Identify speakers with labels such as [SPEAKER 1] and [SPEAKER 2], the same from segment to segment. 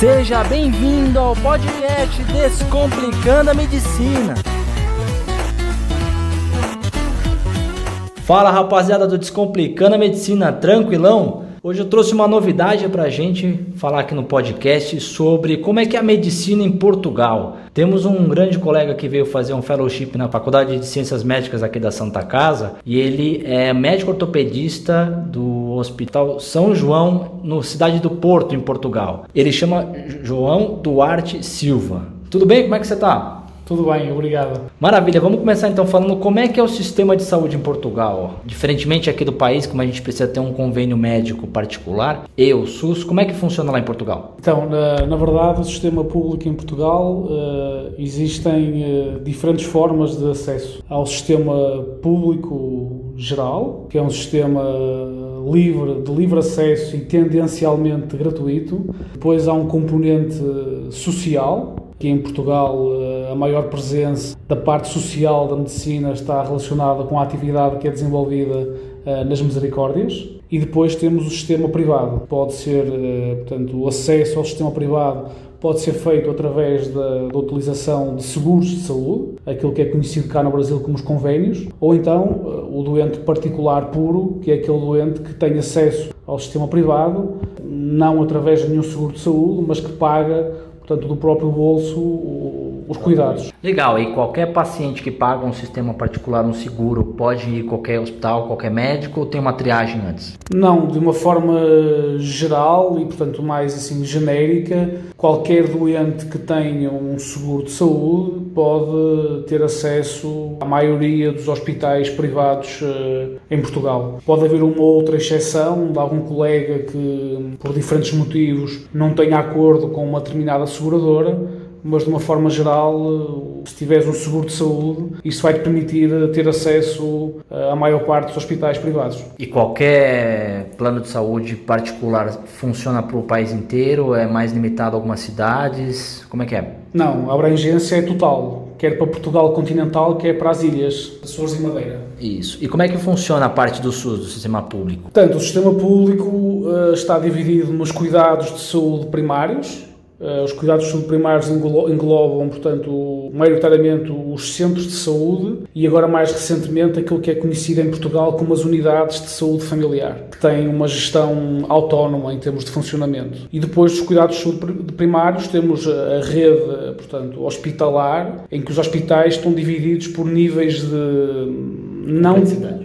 [SPEAKER 1] Seja bem-vindo ao podcast Descomplicando a Medicina. Fala rapaziada do Descomplicando a Medicina, tranquilão? Hoje eu trouxe uma novidade para a gente falar aqui no podcast sobre como é que é a medicina em Portugal. Temos um grande colega que veio fazer um fellowship na Faculdade de Ciências Médicas aqui da Santa Casa e ele é médico ortopedista do Hospital São João, no cidade do Porto, em Portugal. Ele chama João Duarte Silva. Tudo bem? Como é que você está?
[SPEAKER 2] Tudo bem, obrigado.
[SPEAKER 1] Maravilha, vamos começar então falando como é que é o sistema de saúde em Portugal. Diferentemente aqui do país, como a gente precisa ter um convênio médico particular e o SUS, como é que funciona lá em Portugal?
[SPEAKER 2] Então, na, na verdade, o sistema público em Portugal uh, existem uh, diferentes formas de acesso ao sistema público geral, que é um sistema livre, de livre acesso e tendencialmente gratuito. Depois há um componente social, que em Portugal eh, a maior presença da parte social da medicina está relacionada com a atividade que é desenvolvida eh, nas misericórdias. E depois temos o sistema privado. Pode ser, eh, portanto, o acesso ao sistema privado pode ser feito através da, da, utilização de seguros de saúde, aquilo que é conhecido cá no Brasil como os convênios, ou então o doente particular puro, que é aquele doente que tem acesso ao sistema privado, não através de nenhum seguro de saúde, mas que paga portanto, do próprio bolso os cuidados.
[SPEAKER 1] Legal, e qualquer paciente que paga um sistema particular, um seguro, pode ir a qualquer hospital, qualquer médico ou tem uma triagem antes?
[SPEAKER 2] Não, de uma forma geral e, portanto, mais assim genérica, qualquer doente que tenha um seguro de saúde pode ter acesso à maioria dos hospitais privados uh, em Portugal. Pode haver uma outra exceção de algum colega que, por diferentes motivos, não tenha acordo com uma determinada seguradora mas de uma forma geral, se tiveres um seguro de saúde, isso vai te permitir ter acesso à maior parte dos hospitais privados.
[SPEAKER 1] E qualquer plano de saúde particular funciona para o país inteiro? É mais limitado a algumas cidades? Como é que é?
[SPEAKER 2] Não, a abrangência é total, quer para Portugal continental, quer para as ilhas, Açores e Madeira.
[SPEAKER 1] Isso. E como é que funciona a parte do SUS, do sistema público?
[SPEAKER 2] Portanto, o sistema público uh, está dividido nos cuidados de saúde primários, os cuidados subprimários englobam, portanto, maioritariamente os centros de saúde e agora mais recentemente aquilo que é conhecido em Portugal como as unidades de saúde familiar, que têm uma gestão autónoma em termos de funcionamento. E depois dos cuidados subprimários temos a rede, portanto, hospitalar, em que os hospitais estão divididos por níveis de não,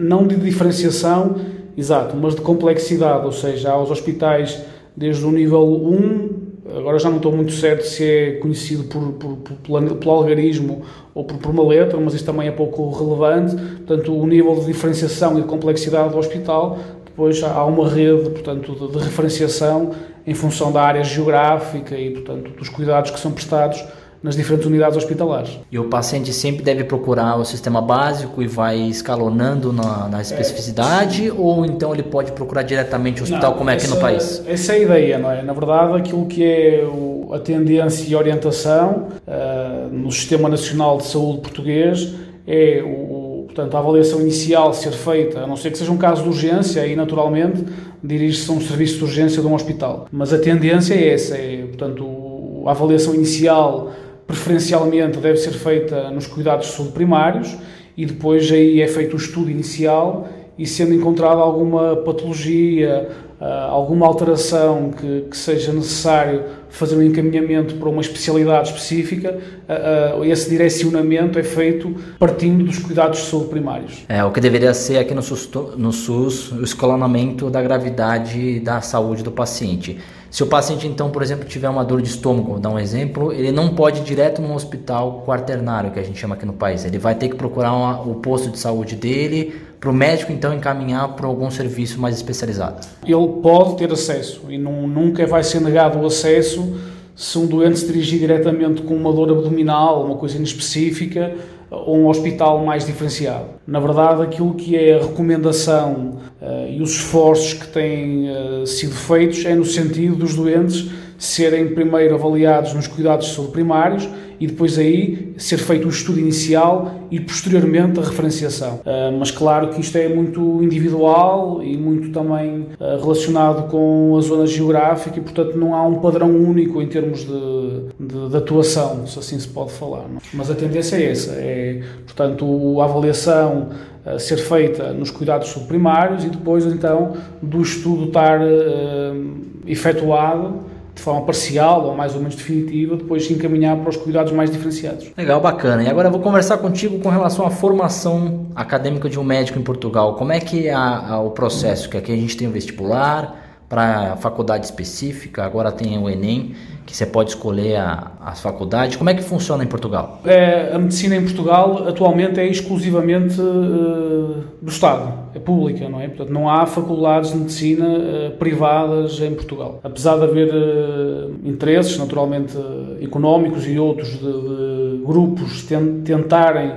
[SPEAKER 2] não de diferenciação, exato, mas de complexidade, ou seja, há os hospitais desde o nível 1 agora já não estou muito certo se é conhecido por, por, por, pelo algarismo ou por, por uma letra, mas isso também é pouco relevante. Portanto, o nível de diferenciação e de complexidade do hospital, depois há uma rede, portanto, de, de referenciação em função da área geográfica e, portanto, dos cuidados que são prestados nas diferentes unidades hospitalares.
[SPEAKER 1] E o paciente sempre deve procurar o sistema básico e vai escalonando na, na especificidade, é. ou então ele pode procurar diretamente o hospital, não, como é aqui no país?
[SPEAKER 2] Essa é a ideia, não é? Na verdade, aquilo que é o, a tendência e orientação uh, no Sistema Nacional de Saúde português é o, portanto, a avaliação inicial ser feita, a não ser que seja um caso de urgência, aí naturalmente dirige-se a um serviço de urgência de um hospital. Mas a tendência é essa, é, portanto, a avaliação inicial preferencialmente deve ser feita nos cuidados de saúde primários e depois aí é feito o estudo inicial e sendo encontrada alguma patologia, ah, alguma alteração que, que, seja necessário fazer um encaminhamento para uma especialidade específica, ah, ah, esse direcionamento é feito partindo dos cuidados de saúde primários.
[SPEAKER 1] É o que deveria ser aqui no SUS, no SUS o escalonamento da gravidade da saúde do paciente. Se o paciente, então, por exemplo, tiver uma dor de estômago, vou dar um exemplo, ele não pode ir direto no hospital quaternário, que a gente chama aqui no país. Ele vai ter que procurar uma, o posto de saúde dele, para o médico, então, encaminhar para algum serviço mais especializado.
[SPEAKER 2] Ele pode ter acesso e não, nunca vai ser negado o acesso se um doente se dirigir diretamente com uma dor abdominal, uma coisa inespecífica, ou um hospital mais diferenciado. Na verdade, aquilo que é a recomendação uh, e os esforços que têm uh, sido feitos é no sentido dos doentes serem primeiro avaliados nos cuidados de saúde primários e depois aí ser feito o estudo inicial e posteriormente a referenciação. Uh, mas claro que isto é muito individual e muito também uh, relacionado com a zona geográfica e portanto não há um padrão único em termos de, de, de atuação, se assim se pode falar. Não? Mas a tendência é essa, é portanto a avaliação a ser feita nos cuidados subprimários e depois então do estudo estar uh, efetuado de forma parcial ou mais ou menos definitiva, depois se encaminhar para os cuidados mais diferenciados.
[SPEAKER 1] Legal, bacana. E agora vou conversar contigo com relação à formação acadêmica de um médico em Portugal. Como é que é a, a, o processo? Que aqui a gente tem o vestibular para faculdade específica, agora tem o Enem que você pode escolher a, as faculdades. Como é que funciona em Portugal?
[SPEAKER 2] É, a medicina em Portugal atualmente é exclusivamente uh, do Estado, é pública, não é? Portanto, não há faculdades de medicina uh, privadas em Portugal. Apesar de haver uh, interesses, naturalmente, económicos e outros de, de grupos ten, tentarem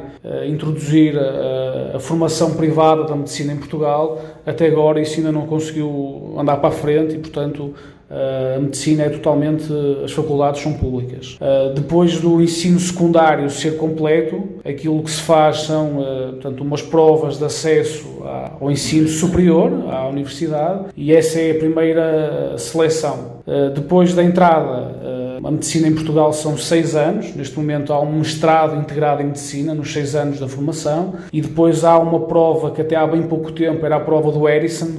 [SPEAKER 2] introduzir a, a formação privada da medicina em Portugal, até agora isso ainda não conseguiu andar para a frente e, portanto, a medicina é totalmente, as faculdades são públicas. Depois do ensino secundário ser completo, aquilo que se faz são, portanto, umas provas de acesso ao ensino superior, à universidade, e essa é a primeira seleção. Depois da entrada, a medicina em Portugal são seis anos, neste momento há um mestrado integrado em medicina, nos seis anos da formação, e depois há uma prova que até há bem pouco tempo era a prova do Harrison,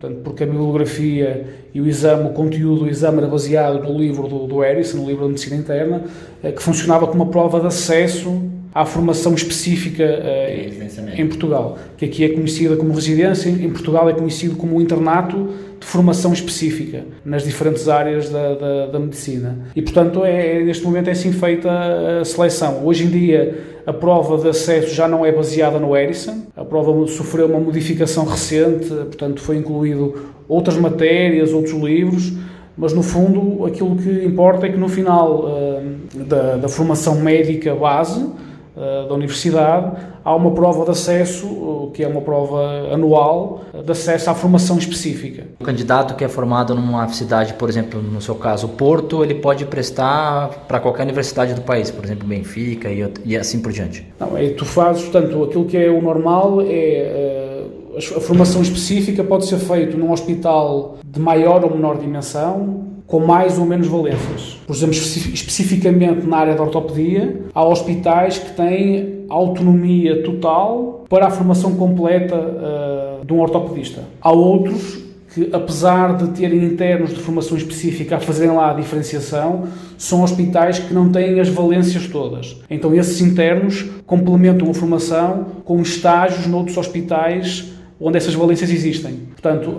[SPEAKER 2] Portanto, porque a bibliografia e o exame, o conteúdo do exame era baseado no livro do, do no livro da Medicina Interna, eh, que funcionava como uma prova de acesso à formação específica eh, em Portugal, que aqui é conhecida como residência, em Portugal é conhecido como internato formação específica nas diferentes áreas da, da, da medicina. E, portanto, é, neste momento é assim feita a seleção. Hoje em dia, a prova de acesso já não é baseada no Harrison, a prova sofreu uma modificação recente, portanto foi incluído outras matérias, outros livros, mas no fundo aquilo que importa é que no final uh, da, da formação médica base, da universidade, há uma prova de acesso, que é uma prova anual, de acesso à formação específica.
[SPEAKER 1] O candidato que é formado numa cidade, por exemplo, no seu caso, Porto, ele pode prestar para qualquer universidade do país, por exemplo, Benfica e, e assim por diante.
[SPEAKER 2] Não, é, tu fazes, portanto, aquilo que é o normal é uh, a formação específica pode ser feita num hospital de maior ou menor dimensão, com mais ou menos valências. Por exemplo, especificamente na área da ortopedia, há hospitais que têm autonomia total para a formação completa uh, de um ortopedista. Há outros que, apesar de terem internos de formação específica a fazerem lá a diferenciação, são hospitais que não têm as valências todas. Então, esses internos complementam a formação com estágios noutros hospitais onde essas valências existem. Portanto,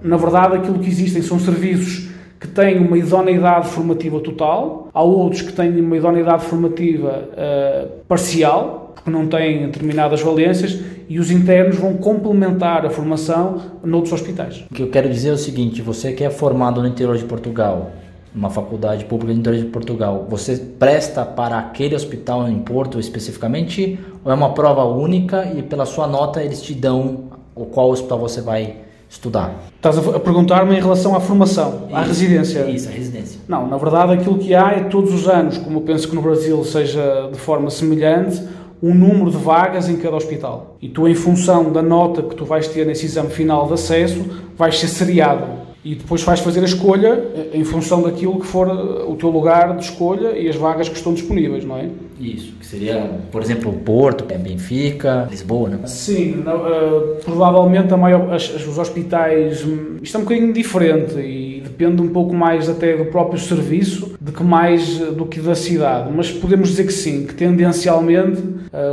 [SPEAKER 2] na verdade, aquilo que existem são serviços que têm uma idoneidade formativa total, há outros que têm uma idoneidade formativa uh, parcial, porque não têm determinadas valências, e os internos vão complementar a formação noutros hospitais.
[SPEAKER 1] O que eu quero dizer é o seguinte: você que é formado no interior de Portugal, uma faculdade pública no interior de Portugal, você presta para aquele hospital em Porto especificamente, ou é uma prova única e pela sua nota eles te dão o qual hospital você vai estudar.
[SPEAKER 2] Estás a perguntar-me em relação à formação, isso, à residência.
[SPEAKER 1] Isso, a residência.
[SPEAKER 2] Não, na verdade aquilo que há é todos os anos, como eu penso que no Brasil seja de forma semelhante, um número de vagas em cada hospital. E tu, em função da nota que tu vais ter nesse exame final de acesso, vais ser seriado e depois vais fazer a escolha eh, em função daquilo que for eh, o teu lugar de escolha e as vagas que estão disponíveis, não é?
[SPEAKER 1] Isso, que seria, por exemplo, Porto, Benfica, Lisboa, né?
[SPEAKER 2] Sim, não, uh, provavelmente a maior, as, os hospitais, hum, isto é um bocadinho diferente e depende um pouco mais até do próprio serviço do que mais do que da cidade, mas podemos dizer que sim, que tendencialmente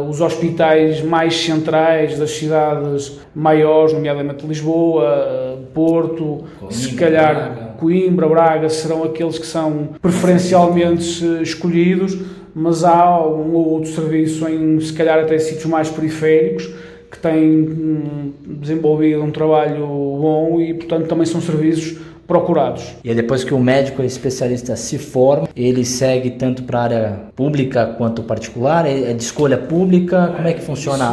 [SPEAKER 2] os hospitais mais centrais das cidades maiores, nomeadamente Lisboa, Porto, Coimbra, se calhar Braga. Coimbra, Braga, serão aqueles que são preferencialmente escolhidos, mas há um ou outro serviço em, se calhar, até sítios mais periféricos que têm hum, desenvolvido um trabalho bom e, portanto, também são serviços procurados.
[SPEAKER 1] E depois que o médico especialista se forma, ele segue tanto para a área pública quanto particular? É de escolha pública? Como é que funciona?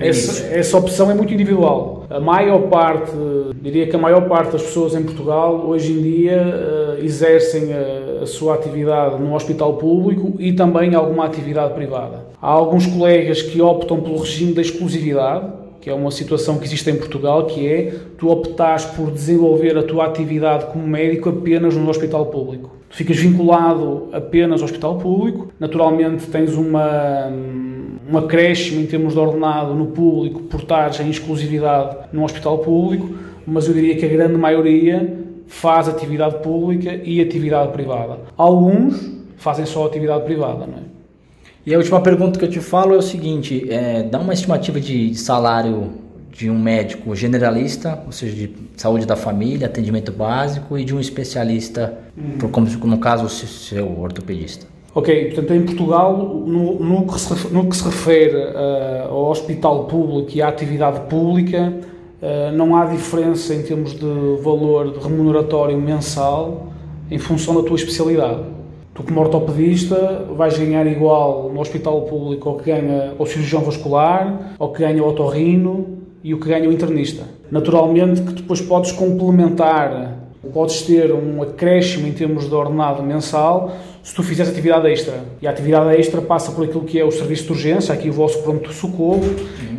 [SPEAKER 2] Isso, essa, essa opção é muito individual. A maior parte, diria que a maior parte das pessoas em Portugal hoje em dia uh, exercem a, a sua atividade no hospital público e também alguma atividade privada. Há alguns colegas que optam pelo regime da exclusividade, que é uma situação que existe em Portugal, que é tu optares por desenvolver a tua atividade como médico apenas no hospital público. Tu ficas vinculado apenas ao hospital público, naturalmente tens uma, um acréscimo em termos de ordenado no público por estares em exclusividade no hospital público, mas eu diria que a grande maioria faz atividade pública e atividade privada. Alguns fazem só atividade privada, não é?
[SPEAKER 1] E a última pergunta que eu te falo é o seguinte: é, dá uma estimativa de salário de um médico generalista, ou seja, de saúde da família, atendimento básico, e de um especialista, hum. como no caso o seu ortopedista.
[SPEAKER 2] Ok, portanto, em Portugal, no, no, que, se, no que se refere uh, ao hospital público e à atividade pública, uh, não há diferença em termos de valor de remuneratório mensal em função da tua especialidade. Tu, como ortopedista, vais ganhar igual no hospital público ao que ganha o cirurgião vascular, ao que ganha o otorrino e o que ganha o internista. Naturalmente que depois podes complementar, podes ter um acréscimo em termos de ordenado mensal se tu fizeres atividade extra. E a atividade extra passa por aquilo que é o serviço de urgência, aqui o vosso pronto-socorro,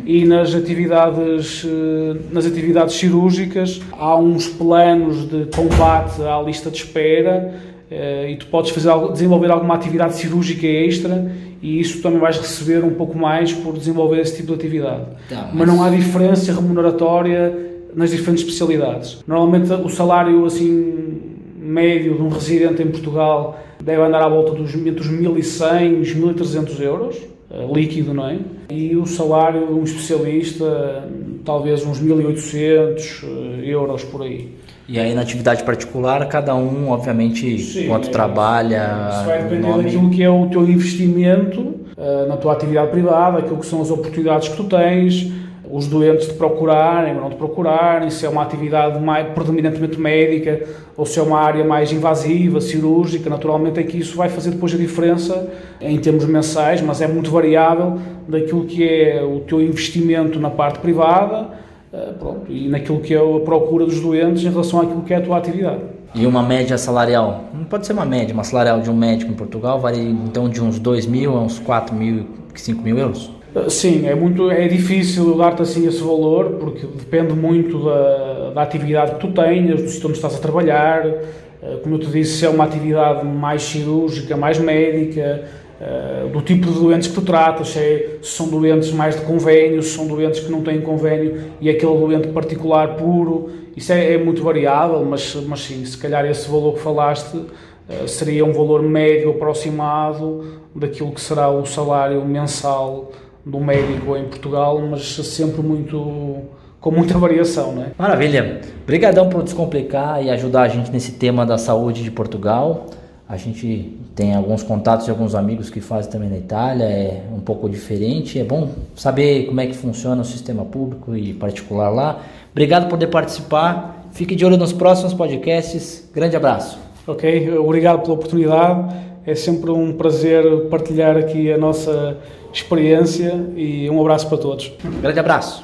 [SPEAKER 2] e nas atividades, eh, nas atividades cirúrgicas há uns planos de combate à lista de espera e tu podes fazer, desenvolver alguma atividade cirúrgica extra e isso também vais receber um pouco mais por desenvolver esse tipo de atividade. Tá, mas... mas... não há diferença remuneratória nas diferentes especialidades. Normalmente o salário assim médio de um residente em Portugal deve andar à volta dos entre os 1.100 e os 1.300 euros, uh, líquido, não é? E o salário de um especialista talvez uns 1.800 uh, eh, euros por aí.
[SPEAKER 1] E aí na atividade particular, cada um, obviamente, Sim, quanto é, trabalha.
[SPEAKER 2] Isso vai depender nome... daquilo que é o teu investimento uh, na tua atividade privada, aquilo que são as oportunidades que tu tens, os doentes te procurarem ou não te procurarem, se é uma atividade mais predominantemente médica ou se é uma área mais invasiva, cirúrgica, naturalmente é que isso vai fazer depois a diferença em termos mensais, mas é muito variável daquilo que é o teu investimento na parte privada pronto, e naquilo que é a procura dos doentes em relação àquilo que é a tua atividade.
[SPEAKER 1] E uma média salarial? Não pode ser uma média, uma salarial de um médico em Portugal varia então de uns 2 mil a uns 4 mil, 5 mil euros?
[SPEAKER 2] Eh, sim, é muito é difícil dar-te assim esse valor porque depende muito da, da atividade que tu tenhas, do sítio onde estás a trabalhar. Eh, como eu te disse, se é uma atividade mais cirúrgica, mais médica, eh, do tipo de doentes que tu tratas, é, se, são doentes mais de convênio, se são doentes que não têm convênio e aquele doente particular puro, isso é, é muito variável, mas, mas sim, se calhar esse valor que falaste uh, seria um valor médio aproximado daquilo que será o salário mensal do médico em Portugal, mas sempre muito com muita variação, né?
[SPEAKER 1] Maravilha. Obrigadão por descomplicar e ajudar a gente nesse tema da saúde de Portugal. A gente tem alguns contatos de alguns amigos que fazem também na Itália, é um pouco diferente. É bom saber como é que funciona o sistema público e particular lá. Obrigado por poder participar. Fique de olho nos próximos podcasts. Grande abraço.
[SPEAKER 2] Ok, obrigado pela oportunidade. É sempre um prazer partilhar aqui a nossa experiência e um abraço para todos.
[SPEAKER 1] Grande abraço.